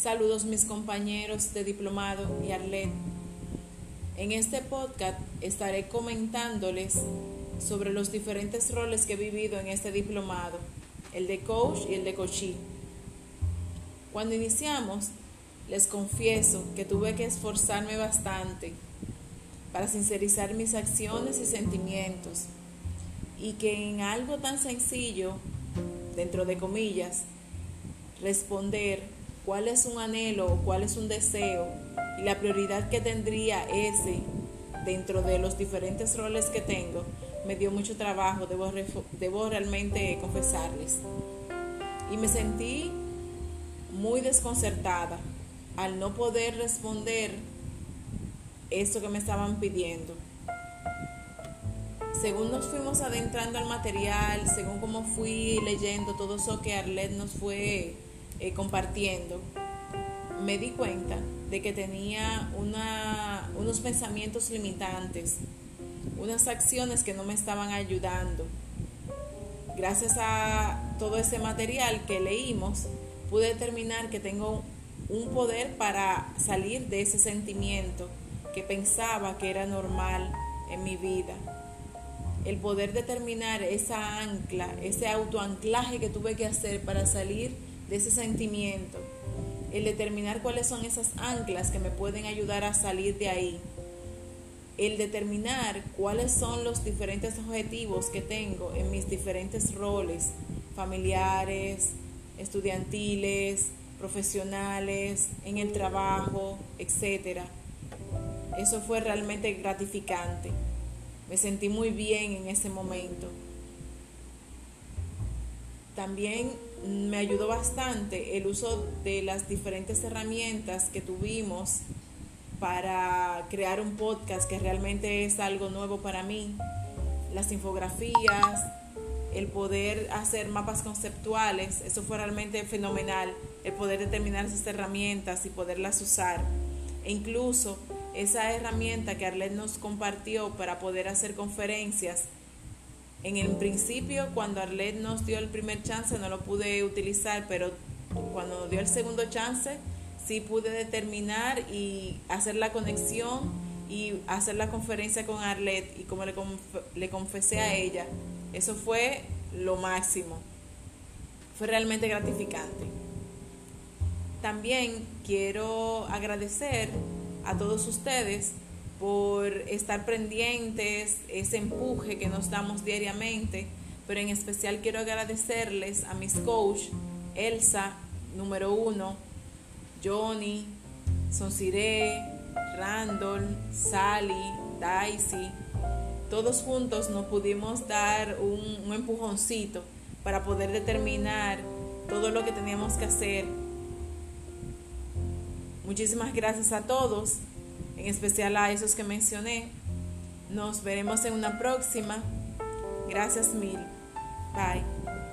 Saludos mis compañeros de diplomado y Arlet. En este podcast estaré comentándoles sobre los diferentes roles que he vivido en este diplomado, el de coach y el de coachee. Cuando iniciamos, les confieso que tuve que esforzarme bastante para sincerizar mis acciones y sentimientos y que en algo tan sencillo, dentro de comillas, responder cuál es un anhelo cuál es un deseo y la prioridad que tendría ese dentro de los diferentes roles que tengo, me dio mucho trabajo, debo, debo realmente confesarles. Y me sentí muy desconcertada al no poder responder esto que me estaban pidiendo. Según nos fuimos adentrando al material, según como fui leyendo todo eso que Arlet nos fue eh, compartiendo, me di cuenta de que tenía unos pensamientos limitantes, unas acciones que no me estaban ayudando. Gracias a todo ese material que leímos, pude determinar que tengo un poder para salir de ese sentimiento que pensaba que era normal en mi vida. El poder determinar esa ancla, ese autoanclaje que tuve que hacer para salir de ese sentimiento, el determinar cuáles son esas anclas que me pueden ayudar a salir de ahí, el determinar cuáles son los diferentes objetivos que tengo en mis diferentes roles familiares, estudiantiles, profesionales, en el trabajo, etc. Eso fue realmente gratificante. Me sentí muy bien en ese momento. También me ayudó bastante el uso de las diferentes herramientas que tuvimos para crear un podcast que realmente es algo nuevo para mí. Las infografías, el poder hacer mapas conceptuales, eso fue realmente fenomenal, el poder determinar esas herramientas y poderlas usar. E incluso esa herramienta que Arlet nos compartió para poder hacer conferencias en el principio, cuando Arlet nos dio el primer chance, no lo pude utilizar, pero cuando nos dio el segundo chance, sí pude determinar y hacer la conexión y hacer la conferencia con Arlet y como le, le confesé a ella, eso fue lo máximo. Fue realmente gratificante. También quiero agradecer a todos ustedes por estar pendientes, ese empuje que nos damos diariamente, pero en especial quiero agradecerles a mis coach, Elsa, número uno, Johnny, Sonsiré, Randall, Sally, Daisy. Todos juntos nos pudimos dar un empujoncito para poder determinar todo lo que teníamos que hacer. Muchísimas gracias a todos en especial a esos que mencioné. Nos veremos en una próxima. Gracias mil. Bye.